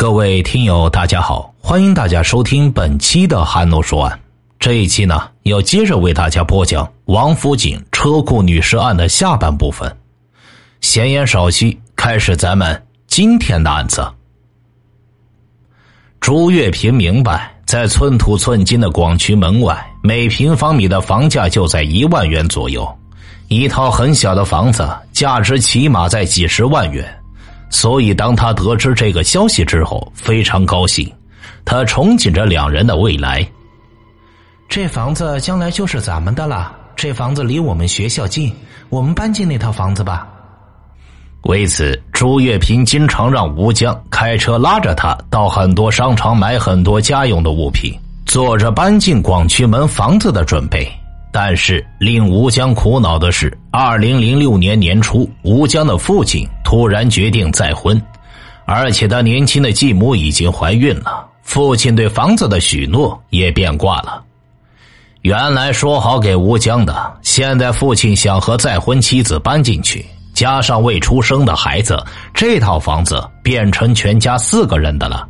各位听友，大家好，欢迎大家收听本期的《韩诺说案》。这一期呢，要接着为大家播讲王府井车库女尸案的下半部分。闲言少叙，开始咱们今天的案子。朱月平明白，在寸土寸金的广渠门外，每平方米的房价就在一万元左右，一套很小的房子价值起码在几十万元。所以，当他得知这个消息之后，非常高兴。他憧憬着两人的未来。这房子将来就是咱们的了。这房子离我们学校近，我们搬进那套房子吧。为此，朱月平经常让吴江开车拉着他到很多商场买很多家用的物品，做着搬进广渠门房子的准备。但是，令吴江苦恼的是，二零零六年年初，吴江的父亲突然决定再婚，而且他年轻的继母已经怀孕了。父亲对房子的许诺也变卦了。原来说好给吴江的，现在父亲想和再婚妻子搬进去，加上未出生的孩子，这套房子变成全家四个人的了。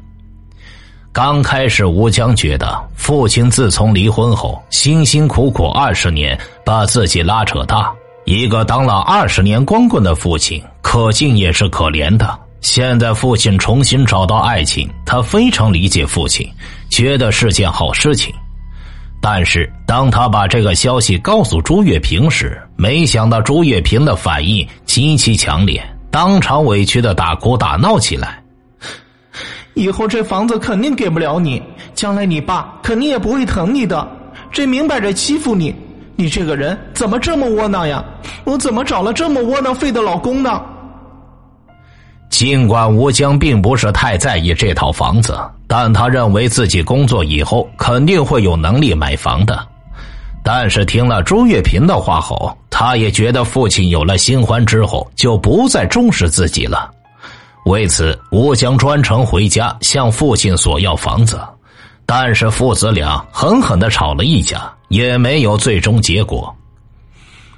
刚开始，吴江觉得父亲自从离婚后，辛辛苦苦二十年把自己拉扯大，一个当了二十年光棍的父亲，可敬也是可怜的。现在父亲重新找到爱情，他非常理解父亲，觉得是件好事情。但是当他把这个消息告诉朱月平时，没想到朱月平的反应极其强烈，当场委屈的大哭大闹起来。以后这房子肯定给不了你，将来你爸肯定也不会疼你的，这明摆着欺负你。你这个人怎么这么窝囊呀？我怎么找了这么窝囊废的老公呢？尽管吴江并不是太在意这套房子，但他认为自己工作以后肯定会有能力买房的。但是听了朱月平的话后，他也觉得父亲有了新欢之后就不再重视自己了。为此，吴江专程回家向父亲索要房子，但是父子俩狠狠的吵了一架，也没有最终结果。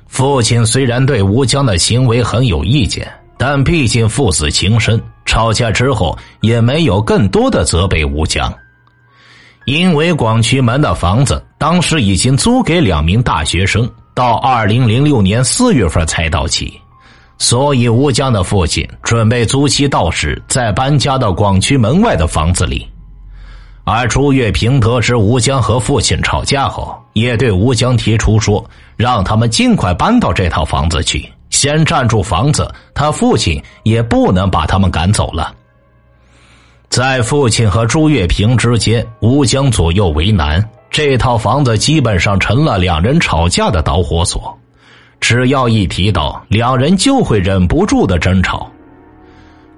父亲虽然对吴江的行为很有意见，但毕竟父子情深，吵架之后也没有更多的责备吴江，因为广渠门的房子当时已经租给两名大学生，到二零零六年四月份才到期。所以，吴江的父亲准备租期到时再搬家到广渠门外的房子里。而朱月平得知吴江和父亲吵架后，也对吴江提出说，让他们尽快搬到这套房子去，先占住房子，他父亲也不能把他们赶走了。在父亲和朱月平之间，吴江左右为难，这套房子基本上成了两人吵架的导火索。只要一提到，两人就会忍不住的争吵。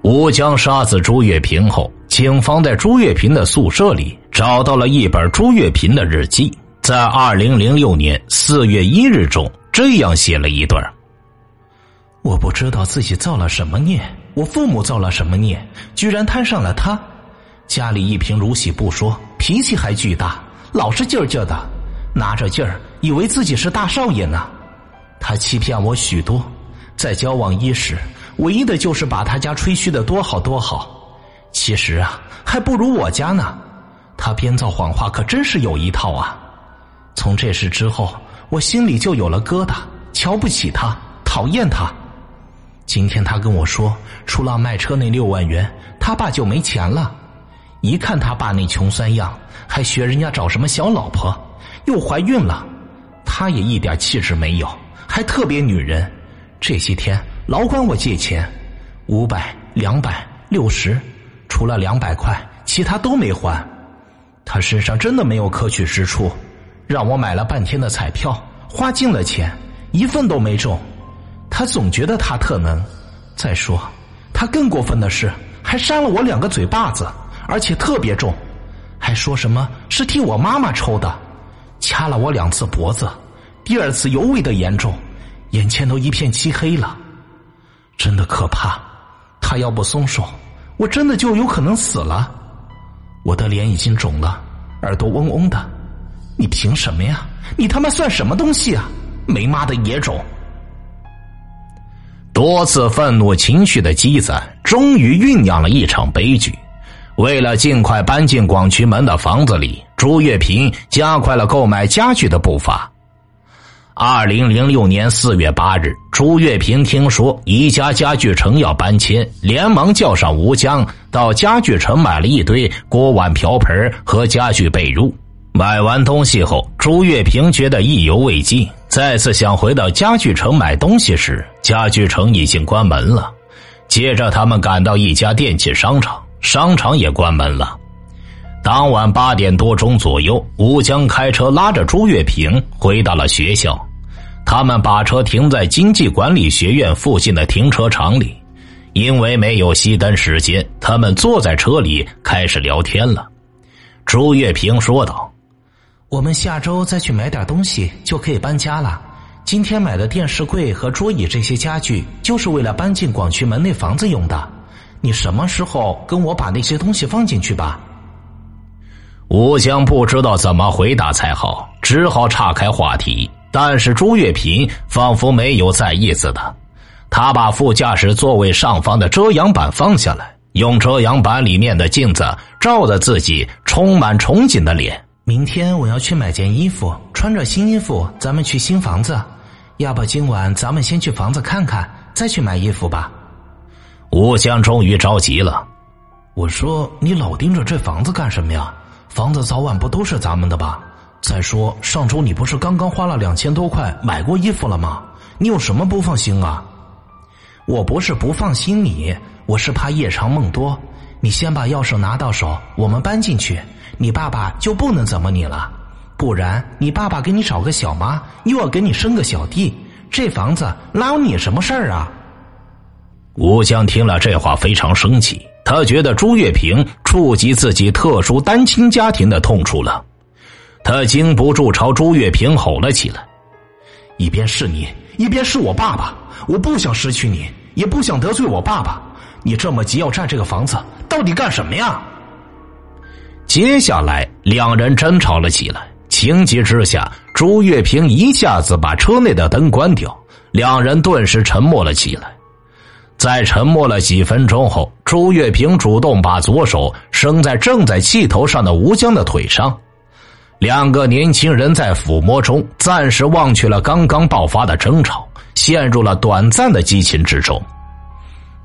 吴江杀死朱月平后，警方在朱月平的宿舍里找到了一本朱月平的日记，在二零零六年四月一日中这样写了一段：“我不知道自己造了什么孽，我父母造了什么孽，居然摊上了他。家里一贫如洗不说，脾气还巨大，老是劲儿劲儿的，拿着劲儿以为自己是大少爷呢。”他欺骗我许多，在交往伊始，唯一的就是把他家吹嘘的多好多好，其实啊，还不如我家呢。他编造谎话可真是有一套啊！从这事之后，我心里就有了疙瘩，瞧不起他，讨厌他。今天他跟我说，除了卖车那六万元，他爸就没钱了。一看他爸那穷酸样，还学人家找什么小老婆，又怀孕了，他也一点气质没有。还特别女人，这些天老管我借钱，五百、两百、六十，除了两百块，其他都没还。他身上真的没有可取之处，让我买了半天的彩票，花尽了钱，一份都没中。他总觉得他特能。再说，他更过分的是，还扇了我两个嘴巴子，而且特别重，还说什么是替我妈妈抽的，掐了我两次脖子。第二次尤为的严重，眼前都一片漆黑了，真的可怕。他要不松手，我真的就有可能死了。我的脸已经肿了，耳朵嗡嗡的。你凭什么呀？你他妈算什么东西啊？没妈的野种！多次愤怒情绪的积攒，终于酝酿了一场悲剧。为了尽快搬进广渠门的房子里，朱月平加快了购买家具的步伐。二零零六年四月八日，朱月平听说宜家家具城要搬迁，连忙叫上吴江到家具城买了一堆锅碗瓢盆和家具被褥。买完东西后，朱月平觉得意犹未尽，再次想回到家具城买东西时，家具城已经关门了。接着，他们赶到一家电器商场，商场也关门了。当晚八点多钟左右，吴江开车拉着朱月平回到了学校。他们把车停在经济管理学院附近的停车场里，因为没有熄灯时间，他们坐在车里开始聊天了。朱月平说道：“我们下周再去买点东西就可以搬家了。今天买的电视柜和桌椅这些家具，就是为了搬进广渠门那房子用的。你什么时候跟我把那些东西放进去吧？”吴江不知道怎么回答才好，只好岔开话题。但是朱月平仿佛没有在意似的，他把副驾驶座位上方的遮阳板放下来，用遮阳板里面的镜子照着自己充满憧憬的脸。明天我要去买件衣服，穿着新衣服咱们去新房子。要不今晚咱们先去房子看看，再去买衣服吧。吴江终于着急了，我说你老盯着这房子干什么呀？房子早晚不都是咱们的吧？再说上周你不是刚刚花了两千多块买过衣服了吗？你有什么不放心啊？我不是不放心你，我是怕夜长梦多。你先把钥匙拿到手，我们搬进去，你爸爸就不能怎么你了。不然你爸爸给你找个小妈，又要给你生个小弟，这房子哪有你什么事儿啊？吴江听了这话非常生气。他觉得朱月平触及自己特殊单亲家庭的痛处了，他经不住朝朱月平吼了起来：“一边是你，一边是我爸爸，我不想失去你，也不想得罪我爸爸。你这么急要占这个房子，到底干什么呀？”接下来，两人争吵了起来。情急之下，朱月平一下子把车内的灯关掉，两人顿时沉默了起来。在沉默了几分钟后，朱月平主动把左手伸在正在气头上的吴江的腿上，两个年轻人在抚摸中暂时忘却了刚刚爆发的争吵，陷入了短暂的激情之中。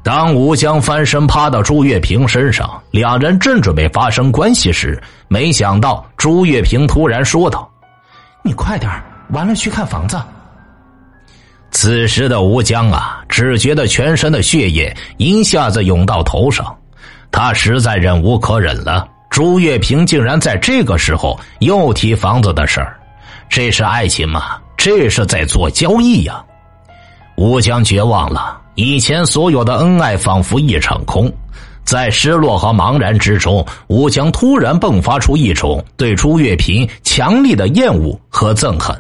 当吴江翻身趴到朱月平身上，两人正准备发生关系时，没想到朱月平突然说道：“你快点完了去看房子。”此时的吴江啊，只觉得全身的血液一下子涌到头上，他实在忍无可忍了。朱月平竟然在这个时候又提房子的事儿，这是爱情吗？这是在做交易呀！吴江绝望了，以前所有的恩爱仿佛一场空，在失落和茫然之中，吴江突然迸发出一种对朱月平强烈的厌恶和憎恨。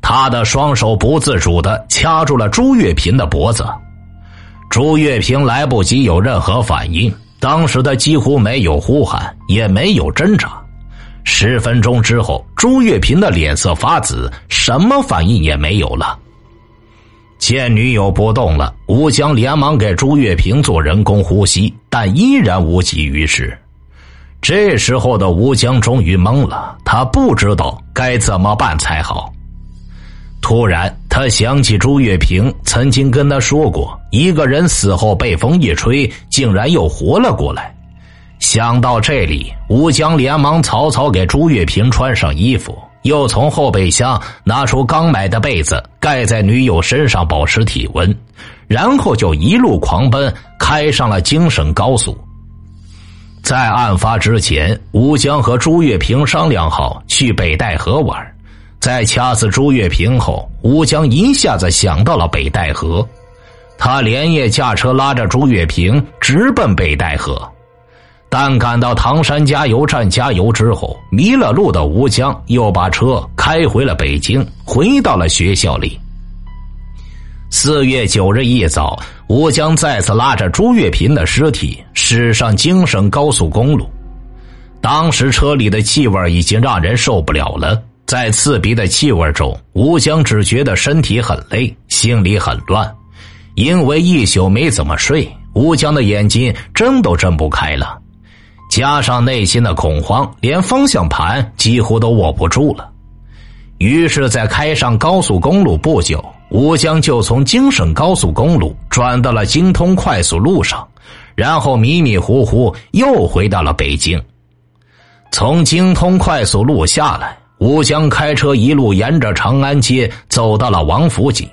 他的双手不自主的掐住了朱月平的脖子，朱月平来不及有任何反应，当时他几乎没有呼喊，也没有挣扎。十分钟之后，朱月平的脸色发紫，什么反应也没有了。见女友不动了，吴江连忙给朱月平做人工呼吸，但依然无济于事。这时候的吴江终于懵了，他不知道该怎么办才好。突然，他想起朱月平曾经跟他说过，一个人死后被风一吹，竟然又活了过来。想到这里，吴江连忙草草给朱月平穿上衣服，又从后备箱拿出刚买的被子盖在女友身上保持体温，然后就一路狂奔，开上了京沈高速。在案发之前，吴江和朱月平商量好去北戴河玩。在掐死朱月平后，吴江一下子想到了北戴河，他连夜驾车拉着朱月平直奔北戴河。但赶到唐山加油站加油之后，迷了路的吴江又把车开回了北京，回到了学校里。四月九日一早，吴江再次拉着朱月平的尸体驶上京沈高速公路。当时车里的气味已经让人受不了了。在刺鼻的气味中，吴江只觉得身体很累，心里很乱。因为一宿没怎么睡，吴江的眼睛睁都睁不开了。加上内心的恐慌，连方向盘几乎都握不住了。于是，在开上高速公路不久，吴江就从京沈高速公路转到了京通快速路上，然后迷迷糊糊又回到了北京。从京通快速路下来，吴江开车一路沿着长安街走到了王府井。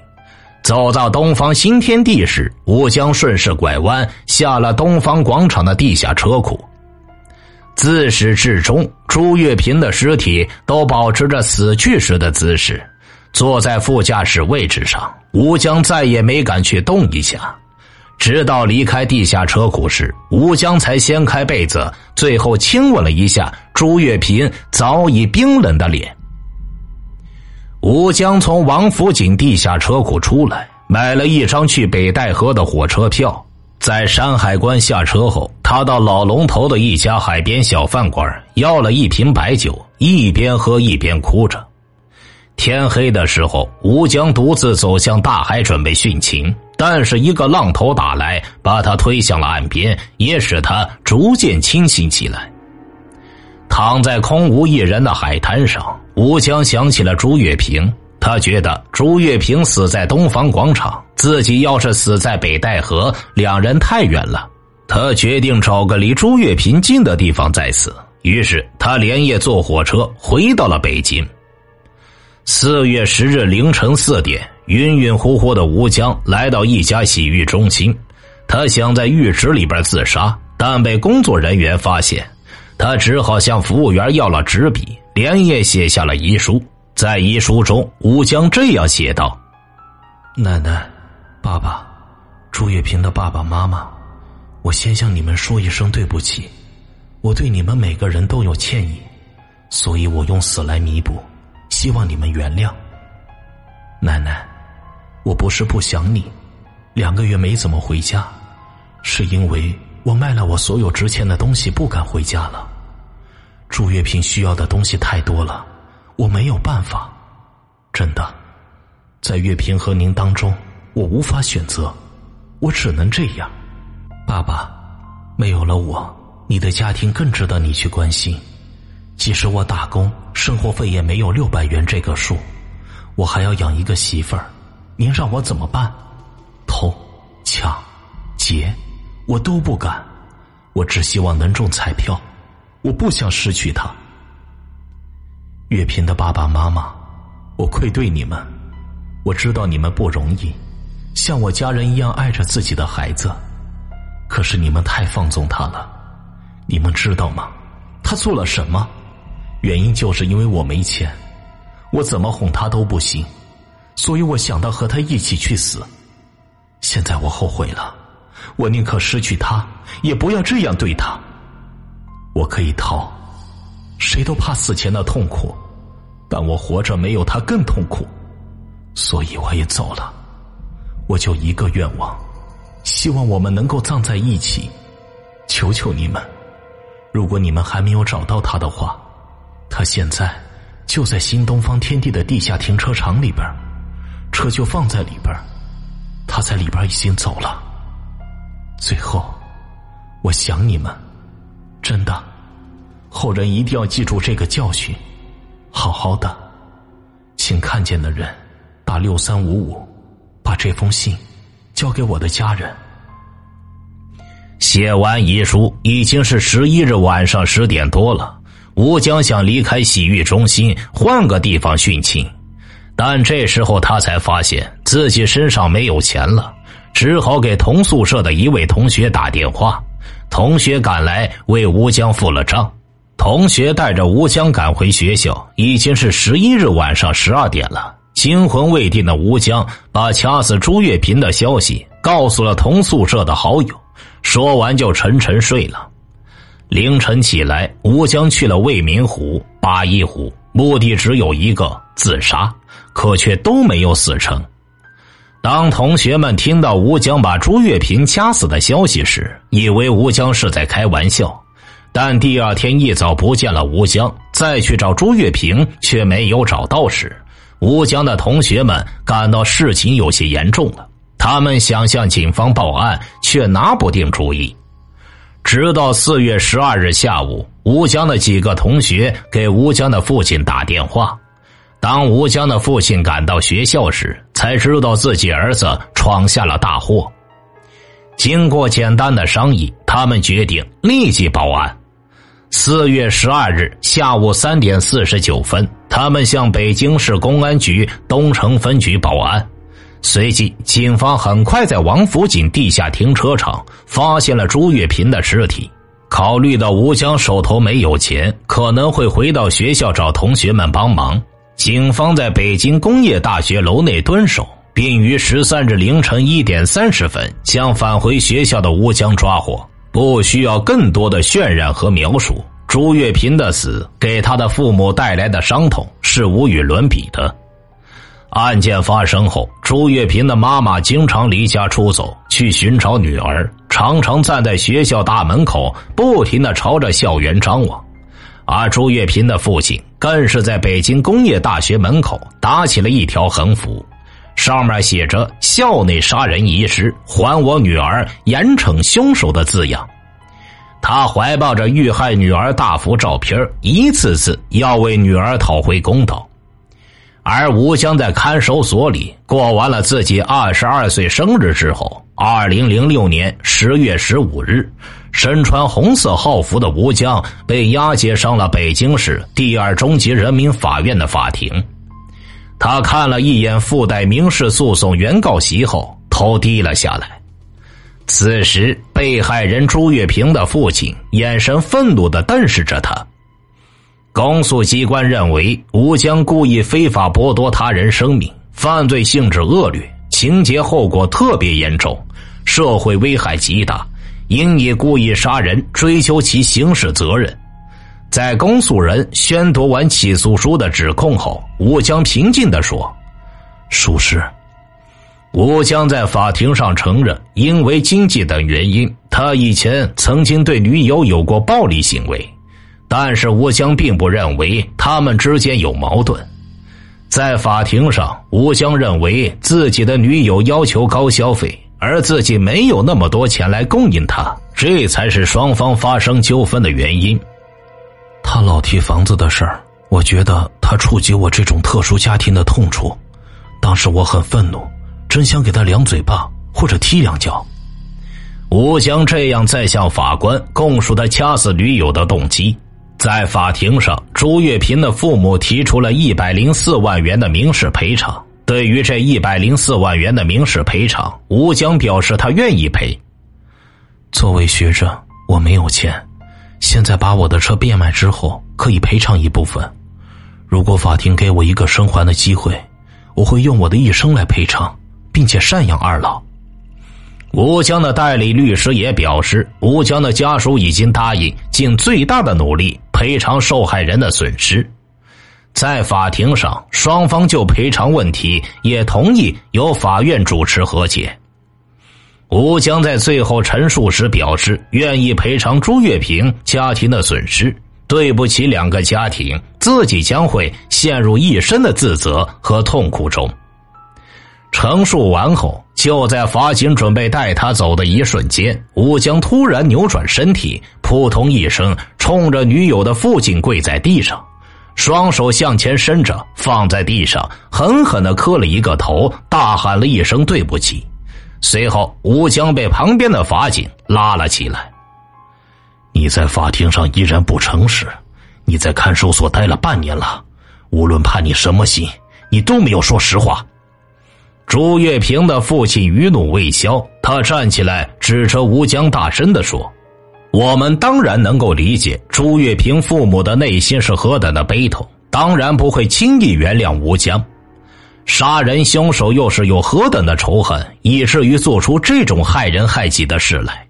走到东方新天地时，吴江顺势拐弯，下了东方广场的地下车库。自始至终，朱月平的尸体都保持着死去时的姿势，坐在副驾驶位置上。吴江再也没敢去动一下，直到离开地下车库时，吴江才掀开被子，最后亲吻了一下朱月平早已冰冷的脸。吴江从王府井地下车库出来，买了一张去北戴河的火车票。在山海关下车后，他到老龙头的一家海边小饭馆，要了一瓶白酒，一边喝一边哭着。天黑的时候，吴江独自走向大海，准备殉情。但是一个浪头打来，把他推向了岸边，也使他逐渐清醒起来。躺在空无一人的海滩上。吴江想起了朱月平，他觉得朱月平死在东方广场，自己要是死在北戴河，两人太远了。他决定找个离朱月平近的地方再死。于是他连夜坐火车回到了北京。四月十日凌晨四点，晕晕乎乎的吴江来到一家洗浴中心，他想在浴池里边自杀，但被工作人员发现，他只好向服务员要了纸笔。连夜写下了遗书，在遗书中，吴江这样写道：“奶奶、爸爸、朱月平的爸爸妈妈，我先向你们说一声对不起，我对你们每个人都有歉意，所以我用死来弥补，希望你们原谅。奶奶，我不是不想你，两个月没怎么回家，是因为我卖了我所有值钱的东西，不敢回家了。”祝月平需要的东西太多了，我没有办法，真的，在月平和您当中，我无法选择，我只能这样。爸爸，没有了我，你的家庭更值得你去关心。即使我打工，生活费也没有六百元这个数，我还要养一个媳妇儿，您让我怎么办？偷、抢、劫，我都不敢，我只希望能中彩票。我不想失去他。月平的爸爸妈妈，我愧对你们。我知道你们不容易，像我家人一样爱着自己的孩子，可是你们太放纵他了。你们知道吗？他做了什么？原因就是因为我没钱，我怎么哄他都不行，所以我想到和他一起去死。现在我后悔了，我宁可失去他，也不要这样对他。我可以逃，谁都怕死前的痛苦，但我活着没有他更痛苦，所以我也走了。我就一个愿望，希望我们能够葬在一起。求求你们，如果你们还没有找到他的话，他现在就在新东方天地的地下停车场里边，车就放在里边，他在里边已经走了。最后，我想你们。真的，后人一定要记住这个教训，好好的，请看见的人打六三五五，把这封信交给我的家人。写完遗书已经是十一日晚上十点多了，吴江想离开洗浴中心，换个地方殉情，但这时候他才发现自己身上没有钱了，只好给同宿舍的一位同学打电话。同学赶来为吴江付了账，同学带着吴江赶回学校，已经是十一日晚上十二点了。惊魂未定的吴江把掐死朱月平的消息告诉了同宿舍的好友，说完就沉沉睡了。凌晨起来，吴江去了未名湖、八一湖，目的只有一个：自杀，可却都没有死成。当同学们听到吴江把朱月平掐死的消息时，以为吴江是在开玩笑。但第二天一早不见了吴江，再去找朱月平却没有找到时，吴江的同学们感到事情有些严重了。他们想向警方报案，却拿不定主意。直到四月十二日下午，吴江的几个同学给吴江的父亲打电话。当吴江的父亲赶到学校时，才知道自己儿子闯下了大祸。经过简单的商议，他们决定立即报案。四月十二日下午三点四十九分，他们向北京市公安局东城分局报案。随即，警方很快在王府井地下停车场发现了朱月平的尸体。考虑到吴江手头没有钱，可能会回到学校找同学们帮忙，警方在北京工业大学楼内蹲守，并于十三日凌晨一点三十分将返回学校的吴江抓获。不需要更多的渲染和描述，朱月平的死给他的父母带来的伤痛是无与伦比的。案件发生后，朱月平的妈妈经常离家出走去寻找女儿，常常站在学校大门口，不停的朝着校园张望。而朱月平的父亲更是在北京工业大学门口打起了一条横幅，上面写着“校内杀人遗失，还我女儿，严惩凶手”的字样。他怀抱着遇害女儿大幅照片，一次次要为女儿讨回公道。而吴江在看守所里过完了自己二十二岁生日之后，二零零六年十月十五日，身穿红色号服的吴江被押解上了北京市第二中级人民法院的法庭。他看了一眼附带民事诉讼原告席后，头低了下来。此时，被害人朱月平的父亲眼神愤怒的瞪视着他。公诉机关认为，吴江故意非法剥夺他人生命，犯罪性质恶劣，情节后果特别严重，社会危害极大，应以故意杀人追究其刑事责任。在公诉人宣读完起诉书的指控后，吴江平静的说：“属实。”吴江在法庭上承认，因为经济等原因，他以前曾经对女友有过暴力行为。但是吴江并不认为他们之间有矛盾，在法庭上，吴江认为自己的女友要求高消费，而自己没有那么多钱来供应他，这才是双方发生纠纷的原因。他老提房子的事儿，我觉得他触及我这种特殊家庭的痛处，当时我很愤怒，真想给他两嘴巴或者踢两脚。吴江这样再向法官供述他掐死女友的动机。在法庭上，朱月平的父母提出了一百零四万元的民事赔偿。对于这一百零四万元的民事赔偿，吴江表示他愿意赔。作为学生，我没有钱，现在把我的车变卖之后，可以赔偿一部分。如果法庭给我一个生还的机会，我会用我的一生来赔偿，并且赡养二老。吴江的代理律师也表示，吴江的家属已经答应尽最大的努力赔偿受害人的损失。在法庭上，双方就赔偿问题也同意由法院主持和解。吴江在最后陈述时表示，愿意赔偿朱月平家庭的损失，对不起两个家庭，自己将会陷入一生的自责和痛苦中。陈述完后。就在法警准备带他走的一瞬间，吴江突然扭转身体，扑通一声，冲着女友的父亲跪在地上，双手向前伸着，放在地上，狠狠的磕了一个头，大喊了一声“对不起”。随后，吴江被旁边的法警拉了起来。你在法庭上依然不诚实，你在看守所待了半年了，无论判你什么刑，你都没有说实话。朱月平的父亲余怒未消，他站起来，指着吴江，大声的说：“我们当然能够理解朱月平父母的内心是何等的悲痛，当然不会轻易原谅吴江。杀人凶手又是有何等的仇恨，以至于做出这种害人害己的事来？”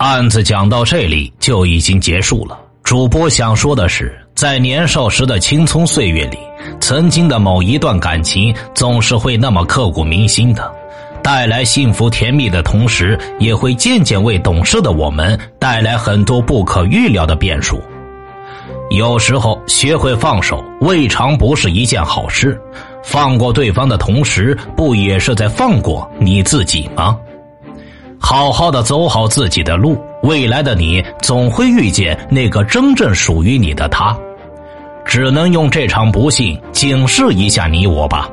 案子讲到这里就已经结束了。主播想说的是，在年少时的青葱岁月里。曾经的某一段感情总是会那么刻骨铭心的，带来幸福甜蜜的同时，也会渐渐为懂事的我们带来很多不可预料的变数。有时候学会放手，未尝不是一件好事。放过对方的同时，不也是在放过你自己吗？好好的走好自己的路，未来的你总会遇见那个真正属于你的他。只能用这场不幸警示一下你我吧。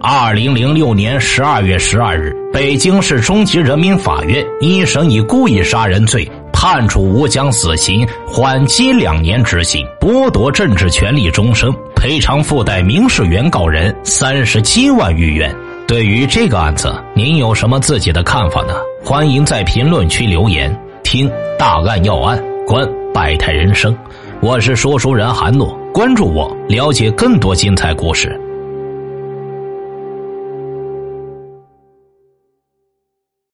二零零六年十二月十二日，北京市中级人民法院一审以故意杀人罪判处吴江死刑，缓期两年执行，剥夺政治权利终身，赔偿附带民事原告人三十七万余元。对于这个案子，您有什么自己的看法呢？欢迎在评论区留言。听大案要案，观百态人生，我是说书人韩诺，关注我，了解更多精彩故事。